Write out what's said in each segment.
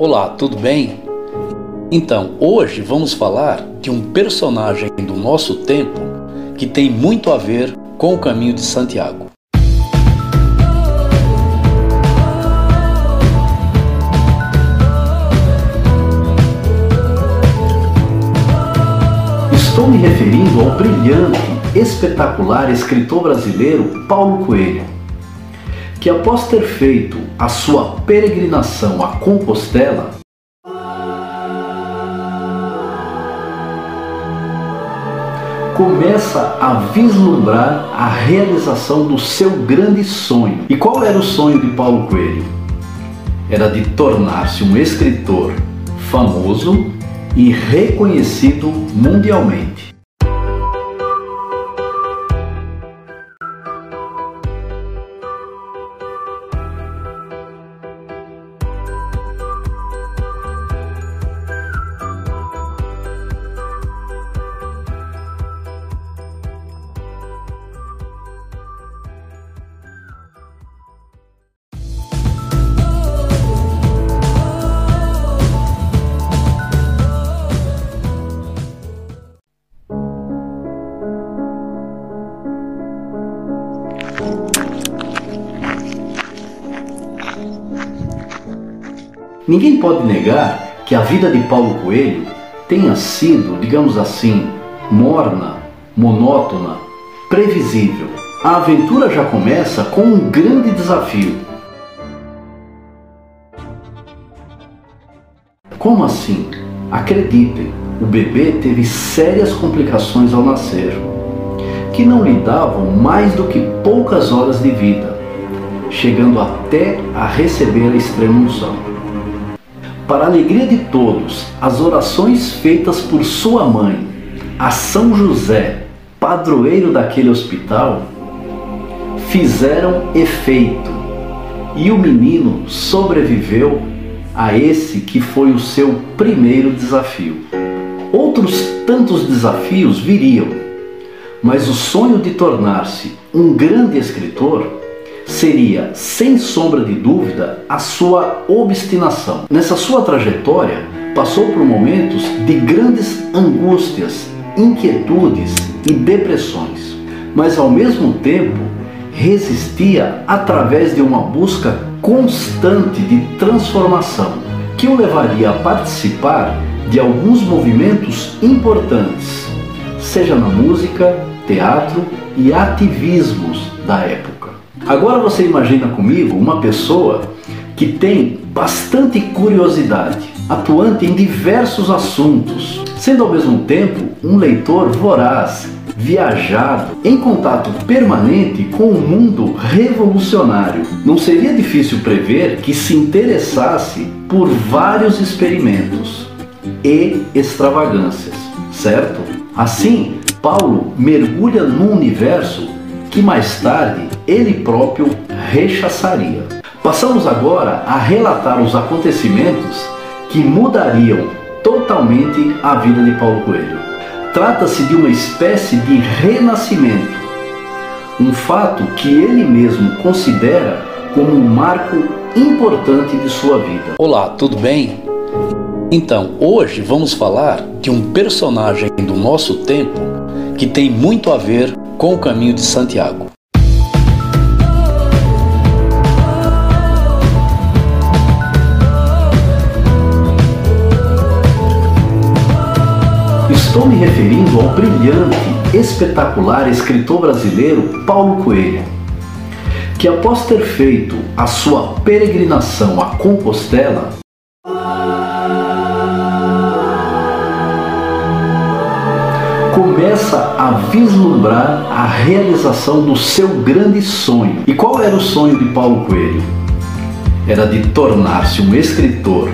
Olá, tudo bem? Então, hoje vamos falar de um personagem do nosso tempo que tem muito a ver com o caminho de Santiago. Estou me referindo ao brilhante, espetacular escritor brasileiro Paulo Coelho, que após ter feito a sua peregrinação a Compostela, começa a vislumbrar a realização do seu grande sonho. E qual era o sonho de Paulo Coelho? Era de tornar-se um escritor famoso e reconhecido mundialmente. Ninguém pode negar que a vida de Paulo Coelho tenha sido, digamos assim, morna, monótona, previsível. A aventura já começa com um grande desafio. Como assim? Acreditem, o bebê teve sérias complicações ao nascer, que não lhe davam mais do que poucas horas de vida, chegando até a receber a extrema unção. Para a alegria de todos, as orações feitas por sua mãe a São José, padroeiro daquele hospital, fizeram efeito e o menino sobreviveu a esse que foi o seu primeiro desafio. Outros tantos desafios viriam, mas o sonho de tornar-se um grande escritor seria, sem sombra de dúvida, a sua obstinação. Nessa sua trajetória, passou por momentos de grandes angústias, inquietudes e depressões, mas ao mesmo tempo resistia através de uma busca constante de transformação que o levaria a participar de alguns movimentos importantes, seja na música, teatro e ativismos da época. Agora você imagina comigo uma pessoa que tem bastante curiosidade, atuante em diversos assuntos, sendo ao mesmo tempo um leitor voraz, viajado, em contato permanente com o um mundo revolucionário. Não seria difícil prever que se interessasse por vários experimentos e extravagâncias, certo? Assim, Paulo mergulha num universo que mais tarde ele próprio rechaçaria. Passamos agora a relatar os acontecimentos que mudariam totalmente a vida de Paulo Coelho. Trata-se de uma espécie de renascimento, um fato que ele mesmo considera como um marco importante de sua vida. Olá, tudo bem? Então, hoje vamos falar de um personagem do nosso tempo que tem muito a ver com o caminho de Santiago. Estou me referindo ao brilhante, espetacular escritor brasileiro Paulo Coelho, que após ter feito a sua peregrinação a Compostela, começa a vislumbrar a realização do seu grande sonho. E qual era o sonho de Paulo Coelho? Era de tornar-se um escritor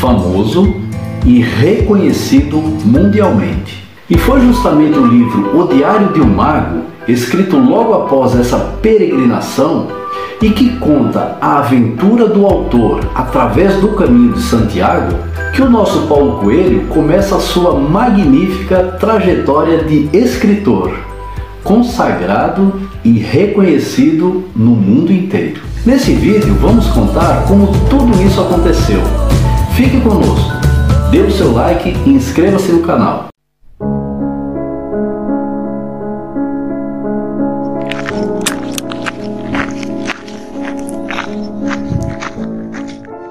famoso e reconhecido mundialmente. E foi justamente o livro O Diário de um Mago, escrito logo após essa peregrinação, e que conta a aventura do autor através do caminho de Santiago, que o nosso Paulo Coelho começa a sua magnífica trajetória de escritor, consagrado e reconhecido no mundo inteiro. Nesse vídeo vamos contar como tudo isso aconteceu Fique conosco, dê o seu like e inscreva-se no canal.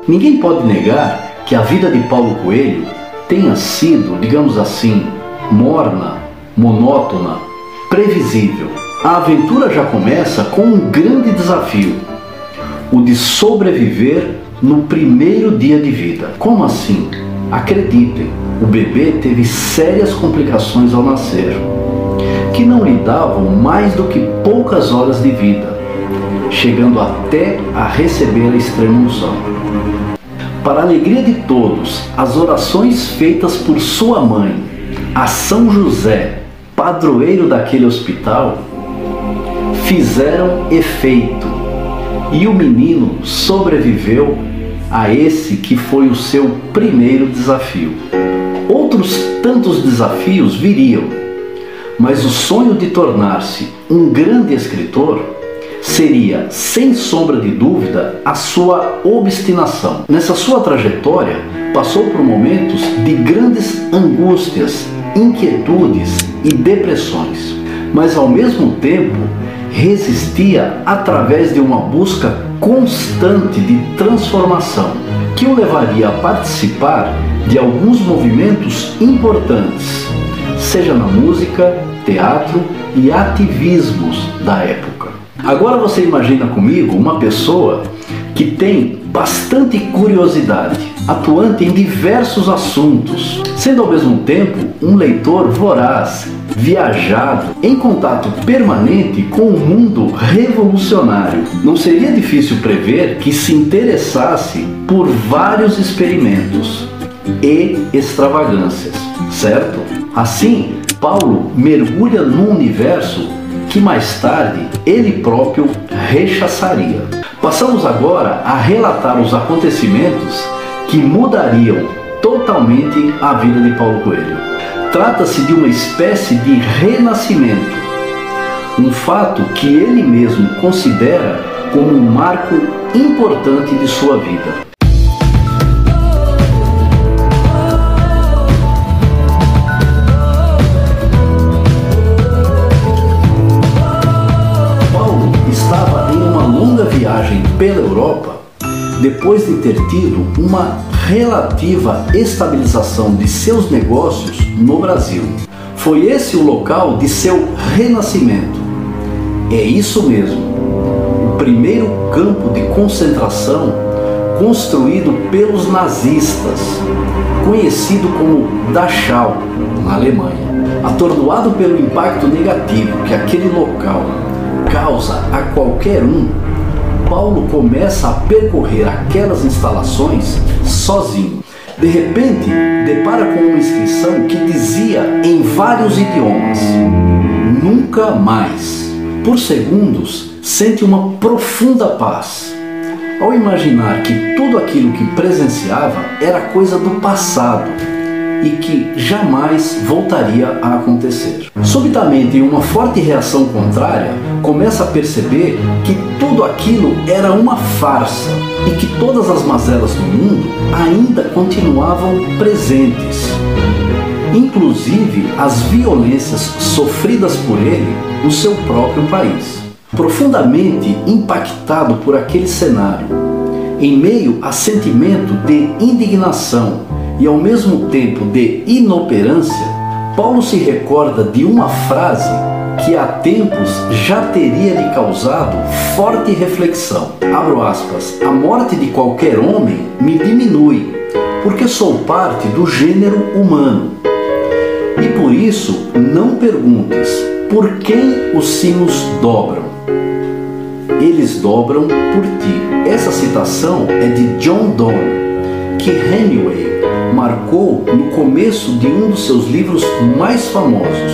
Ninguém pode negar que a vida de Paulo Coelho tenha sido, digamos assim, morna, monótona, previsível. A aventura já começa com um grande desafio: o de sobreviver no primeiro dia de vida. Como assim? Acreditem, o bebê teve sérias complicações ao nascer, que não lhe davam mais do que poucas horas de vida chegando até a receber a extrema unção. Para a alegria de todos, as orações feitas por sua mãe a São José, padroeiro daquele hospital, fizeram efeito e o menino sobreviveu a esse que foi o seu primeiro desafio. Outros tantos desafios viriam, mas o sonho de tornar-se um grande escritor seria, sem sombra de dúvida, a sua obstinação. Nessa sua trajetória, passou por momentos de grandes angústias, inquietudes e depressões, mas ao mesmo tempo resistia através de uma busca constante de transformação, que o levaria a participar de alguns movimentos importantes, seja na música, teatro e ativismos da época. Agora você imagina comigo uma pessoa que tem bastante curiosidade, atuante em diversos assuntos, sendo ao mesmo tempo um leitor voraz, viajado, em contato permanente com o um mundo revolucionário. Não seria difícil prever que se interessasse por vários experimentos e extravagâncias, certo? Assim, Paulo mergulha num universo que mais tarde ele próprio rechaçaria. Passamos agora a relatar os acontecimentos que mudariam totalmente a vida de Paulo Coelho. Trata-se de uma espécie de renascimento, um fato que ele mesmo considera como um marco importante de sua vida. pela Europa depois de ter tido uma relativa estabilização de seus negócios no Brasil. Foi esse o local de seu renascimento. É isso mesmo. O primeiro campo de concentração construído pelos nazistas, conhecido como Dachau, na Alemanha. Atordoado pelo impacto negativo que aquele local causa a qualquer um, Paulo começa a percorrer aquelas instalações sozinho. De repente, depara com uma inscrição que dizia em vários idiomas: Nunca mais. Por segundos, sente uma profunda paz. Ao imaginar que tudo aquilo que presenciava era coisa do passado e que jamais voltaria a acontecer. Subitamente, em uma forte reação contrária, começa a perceber que tudo aquilo era uma farsa e que todas as mazelas do mundo ainda continuavam presentes. Inclusive as violências sofridas por ele no seu próprio país. Profundamente impactado por aquele cenário, em meio a sentimento de indignação e ao mesmo tempo de inoperância, Paulo se recorda de uma frase que há tempos já teria lhe causado forte reflexão. Abro aspas: A morte de qualquer homem me diminui, porque sou parte do gênero humano. E por isso não perguntes por quem os sinos dobram. Eles dobram por ti. Essa citação é de John Donne, que Hemingway marcou no começo de um dos seus livros mais famosos,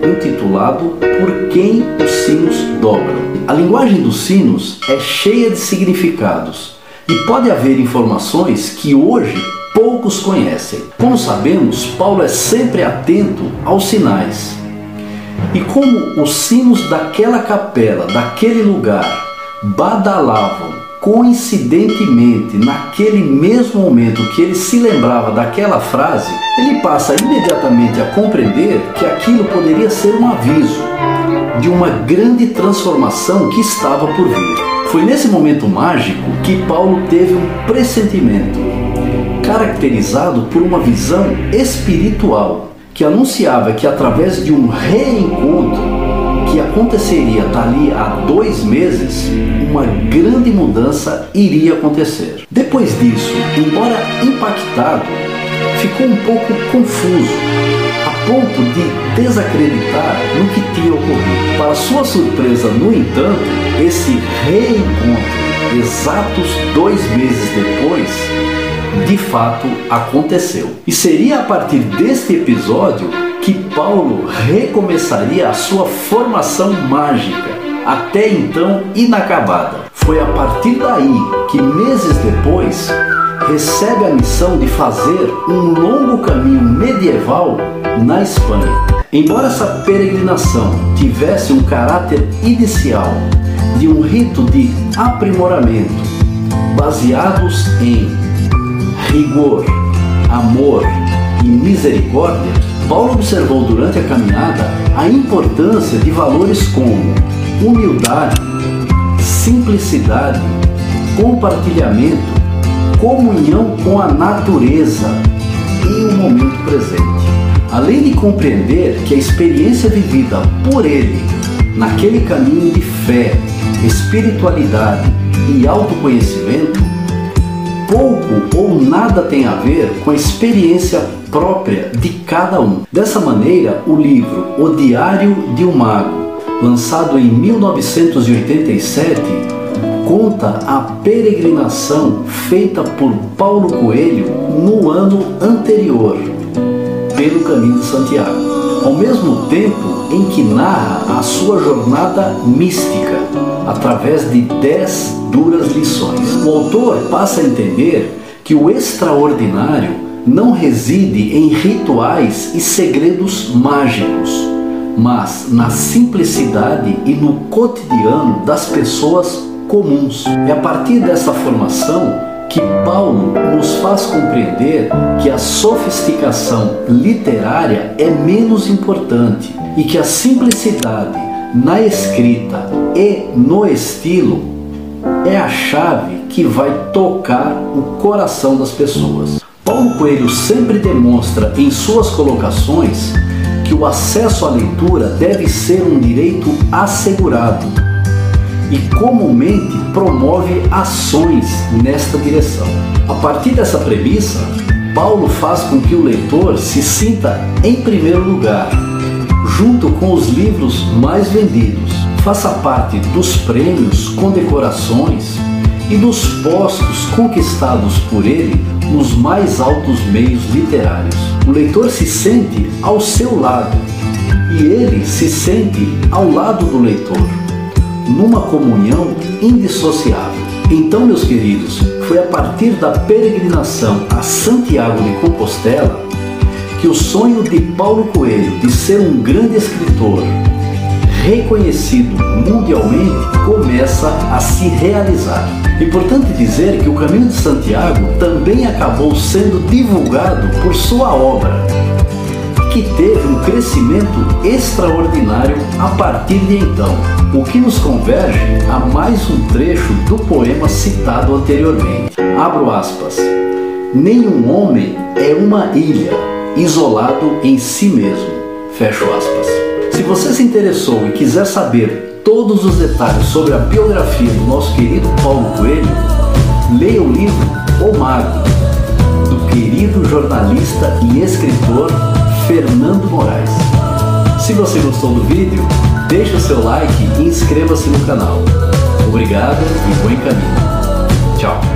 intitulado Por Quem os Sinos Dobram. A linguagem dos sinos é cheia de significados e pode haver informações que hoje poucos conhecem. Como sabemos, Paulo é sempre atento aos sinais. E como os sinos daquela capela, daquele lugar, badalavam coincidentemente, naquele mesmo momento que ele se lembrava daquela frase, ele passa imediatamente a compreender que aquilo poderia ser um aviso de uma grande transformação que estava por vir. Foi nesse momento mágico que Paulo teve um pressentimento, caracterizado por uma visão espiritual, que anunciava que através de um reencontro que aconteceria dali a dois meses, uma grande mudança iria acontecer. Depois disso, embora impactado, ficou um pouco confuso, a ponto de desacreditar no que tinha ocorrido. Para sua surpresa, no entanto, esse reencontro, exatos dois meses depois, de fato aconteceu. E seria a partir deste episódio que Paulo recomeçaria a sua formação mágica, até então inacabada. Foi a partir daí que, meses depois, recebe a missão de fazer um longo caminho medieval na Espanha. Embora essa peregrinação tivesse um caráter inicial de um rito de aprimoramento, baseados em rigor, amor e misericórdia, Paulo observou durante a caminhada a importância de valores como humildade, simplicidade, compartilhamento, comunhão com a natureza e o momento presente. Além de compreender que a experiência vivida por ele naquele caminho de fé, espiritualidade e autoconhecimento pouco ou nada tem a ver com a experiência própria de cada um. Dessa maneira, o livro O Diário de um Mago, lançado em 1987, conta a peregrinação feita por Paulo Coelho no ano anterior, pelo Caminho de Santiago, ao mesmo tempo em que narra a sua jornada mística através de dez duras lições. O autor passa a entender que o extraordinário não reside em rituais e segredos mágicos, mas na simplicidade e no cotidiano das pessoas comuns. É a partir dessa formação que Paulo nos faz compreender que a sofisticação literária é menos importante e que a simplicidade na escrita e no estilo é a chave que vai tocar o coração das pessoas. Paulo Coelho sempre demonstra em suas colocações que o acesso à leitura deve ser um direito assegurado e comumente promove ações nesta direção. A partir dessa premissa, Paulo faz com que o leitor se sinta em primeiro lugar, junto com os livros mais vendidos, faça parte dos prêmios, condecorações e dos postos conquistados por ele nos mais altos meios literários. O leitor se sente ao seu lado e ele se sente ao lado do leitor, numa comunhão indissociável. Então, meus queridos, foi a partir da peregrinação a Santiago de Compostela que o sonho de Paulo Coelho de ser um grande escritor, reconhecido mundialmente, começa a se realizar. Importante dizer que o Caminho de Santiago também acabou sendo divulgado por sua obra, que teve um crescimento extraordinário a partir de então, o que nos converge a mais um trecho do poema citado anteriormente. Abro aspas. Nenhum homem é uma ilha, isolado em si mesmo. Fecho aspas. Se você se interessou e quiser saber todos os detalhes sobre a biografia do nosso querido Paulo Coelho, leia o livro O Mago, do querido jornalista e escritor Fernando Moraes. Se você gostou do vídeo, deixe o seu like e inscreva-se no canal. Obrigado e bom caminho. Tchau!